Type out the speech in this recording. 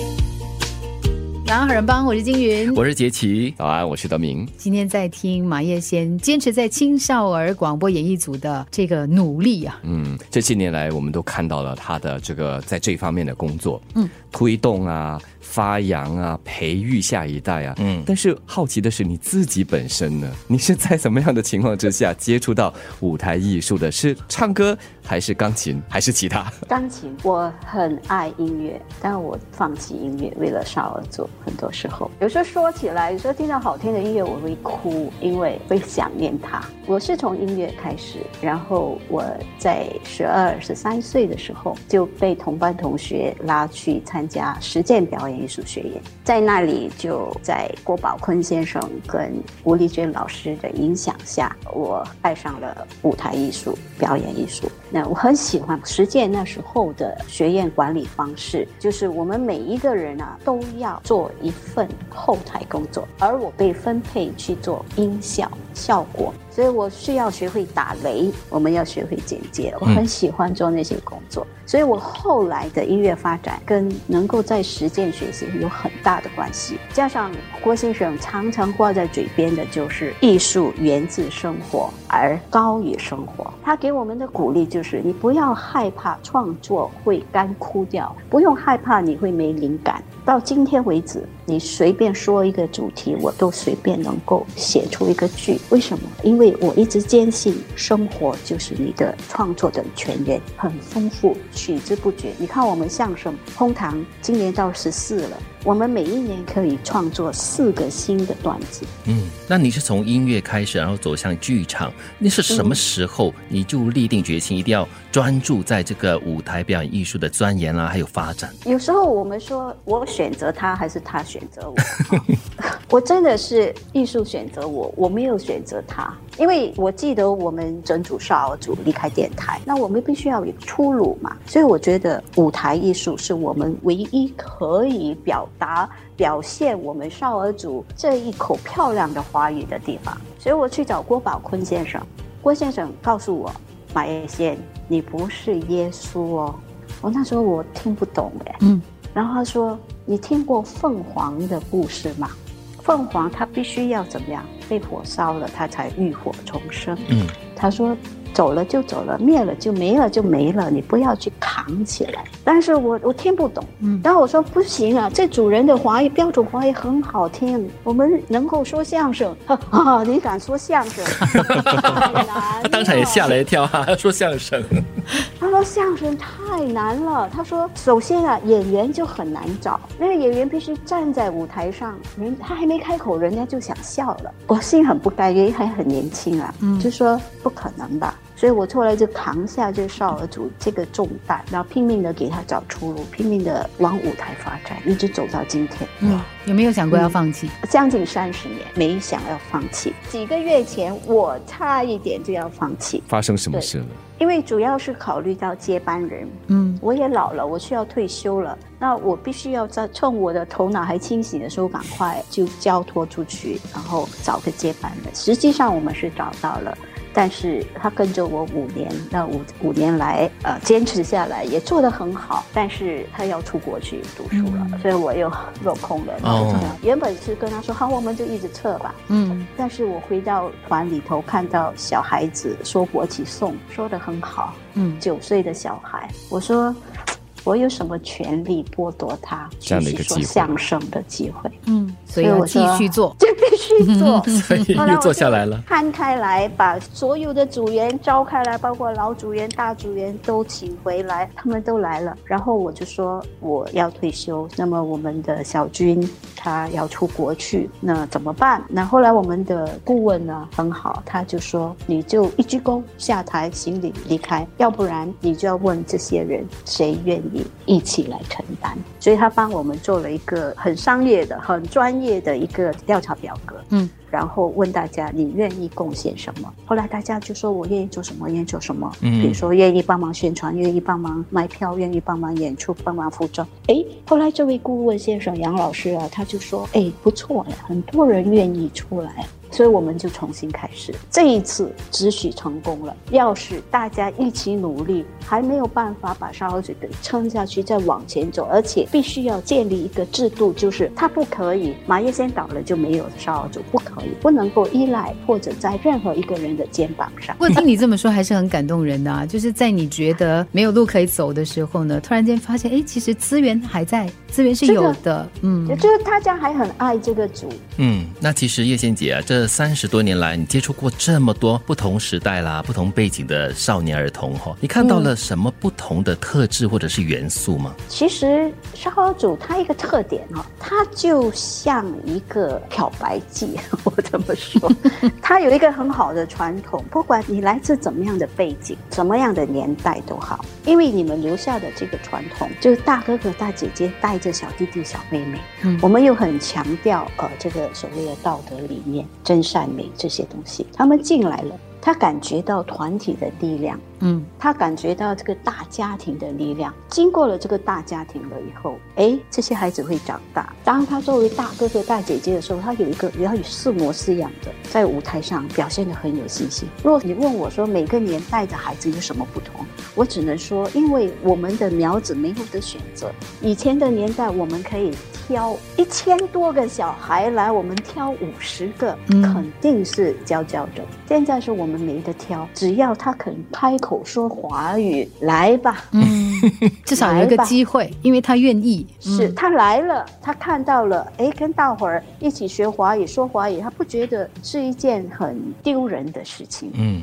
Bye. 早安，好人帮，我是金云，我是杰奇。早安，我是德明。今天在听马叶先坚持在青少儿广播演艺组的这个努力啊。嗯，这些年来，我们都看到了他的这个在这方面的工作。嗯，推动啊。发扬啊，培育下一代啊，嗯，但是好奇的是你自己本身呢？你是在什么样的情况之下 接触到舞台艺术的？是唱歌，还是钢琴，还是其他？钢琴，我很爱音乐，但我放弃音乐为了少儿组。很多时候，有时候说起来，有时候听到好听的音乐我会哭，因为会想念他。我是从音乐开始，然后我在十二、十三岁的时候就被同班同学拉去参加实践表演。艺术学院在那里，就在郭宝坤先生跟吴丽娟老师的影响下，我爱上了舞台艺术、表演艺术。那我很喜欢实践那时候的学院管理方式，就是我们每一个人啊都要做一份后台工作，而我被分配去做音效。效果。所以我需要学会打雷，我们要学会剪接。我很喜欢做那些工作，所以我后来的音乐发展跟能够在实践学习有很大的关系。加上郭先生常常挂在嘴边的就是艺术源自生活而高于生活，他给我们的鼓励就是你不要害怕创作会干枯掉，不用害怕你会没灵感。到今天为止，你随便说一个主题，我都随便能够写出一个剧。为什么？因为我一直坚信，生活就是你的创作的泉源，很丰富，取之不绝。你看，我们相声红堂今年到十四了。我们每一年可以创作四个新的段子。嗯，那你是从音乐开始，然后走向剧场，那是什么时候你就立定决心，一定要专注在这个舞台表演艺术的钻研啊，还有发展？有时候我们说我选择他，还是他选择我？我真的是艺术选择我，我没有选择他。因为我记得我们整组少儿组离开电台，那我们必须要有出路嘛。所以我觉得舞台艺术是我们唯一可以表达、表现我们少儿组这一口漂亮的华语的地方。所以我去找郭宝坤先生，郭先生告诉我：“马叶仙，你不是耶稣哦。”我那时候我听不懂哎，嗯。然后他说：“你听过凤凰的故事吗？凤凰它必须要怎么样？”被火烧了，他才浴火重生。嗯，他说。走了就走了，灭了就没了就没了，你不要去扛起来。但是我我听不懂，嗯，然后我说不行啊，这主人的华语标准华语很好听，我们能够说相声，啊，你敢说相声？他当场也吓了一跳，哈，说相声。他说相声太难了，他说首先啊，演员就很难找，那个演员必须站在舞台上，人他还没开口，人家就想笑了。我心很不甘，因为还很年轻啊，嗯，就说不可能吧。所以我后来就扛下这少儿组这个重担，然后拼命的给他找出路，拼命的往舞台发展，一直走到今天。嗯，有没有想过要放弃？将近三十年没想要放弃。几个月前我差一点就要放弃。发生什么事了？因为主要是考虑到接班人。嗯，我也老了，我需要退休了。那我必须要在趁我的头脑还清醒的时候，赶快就交托出去，然后找个接班人。实际上我们是找到了。但是他跟着我五年，那五五年来，呃，坚持下来也做得很好。但是他要出国去读书了，所以我又落空了。哦，原本是跟他说好，我们就一直测吧。嗯，但是我回到团里头，看到小孩子说国旗颂，说得很好。嗯，九岁的小孩，我说。我有什么权利剥夺他这样的一个说相声的机会？嗯，所以我继续做，就必须做，所以又做下来了。摊开来，把所有的组员招开来，包括老组员、大组员都请回来，他们都来了。然后我就说我要退休，那么我们的小军他要出国去，那怎么办？那后来我们的顾问呢很好，他就说你就一鞠躬下台行礼离开，要不然你就要问这些人谁愿意。一起来承担，所以他帮我们做了一个很商业的、很专业的一个调查表格。嗯。然后问大家你愿意贡献什么？后来大家就说我愿意做什么，愿意做什么。嗯，比如说愿意帮忙宣传，愿意帮忙卖票，愿意帮忙演出，帮忙服装。哎，后来这位顾问先生杨老师啊，他就说：哎，不错呀，很多人愿意出来。所以我们就重新开始。这一次只许成功了，要是大家一起努力，还没有办法把烧鹅组给撑下去，再往前走，而且必须要建立一个制度，就是它不可以马叶先倒了就没有烧鹅组，不可以，不能够依赖或者在任何一个人的肩膀上。不过听你这么说，还是很感动人的啊！就是在你觉得没有路可以走的时候呢，突然间发现，哎，其实资源还在，资源是有的。嗯，就是大家还很爱这个组。嗯，那其实叶仙姐啊，这这三十多年来，你接触过这么多不同时代啦、不同背景的少年儿童哈，你看到了什么不同的特质或者是元素吗？其实烧烤组它一个特点哈，它就像一个漂白剂，我这么说，它有一个很好的传统，不管你来自怎么样的背景、什么样的年代都好，因为你们留下的这个传统，就是大哥哥大姐姐带着小弟弟小妹妹，嗯，我们又很强调呃这个所谓的道德理念、真善美这些东西，他们进来了。他感觉到团体的力量，嗯，他感觉到这个大家庭的力量。经过了这个大家庭了以后，哎，这些孩子会长大。当他作为大哥哥大姐姐的时候，他有一个要有四模四样的，在舞台上表现得很有信心。如果你问我说每个年代的孩子有什么不同，我只能说，因为我们的苗子没有的选择。以前的年代，我们可以挑一千多个小孩来，我们挑五十个，肯定是佼佼者。现在是我们。没得挑，只要他肯开口说华语，来吧，嗯，至少有一个机会，因为他愿意。是他来了，他看到了，哎，跟大伙儿一起学华语、说华语，他不觉得是一件很丢人的事情。嗯。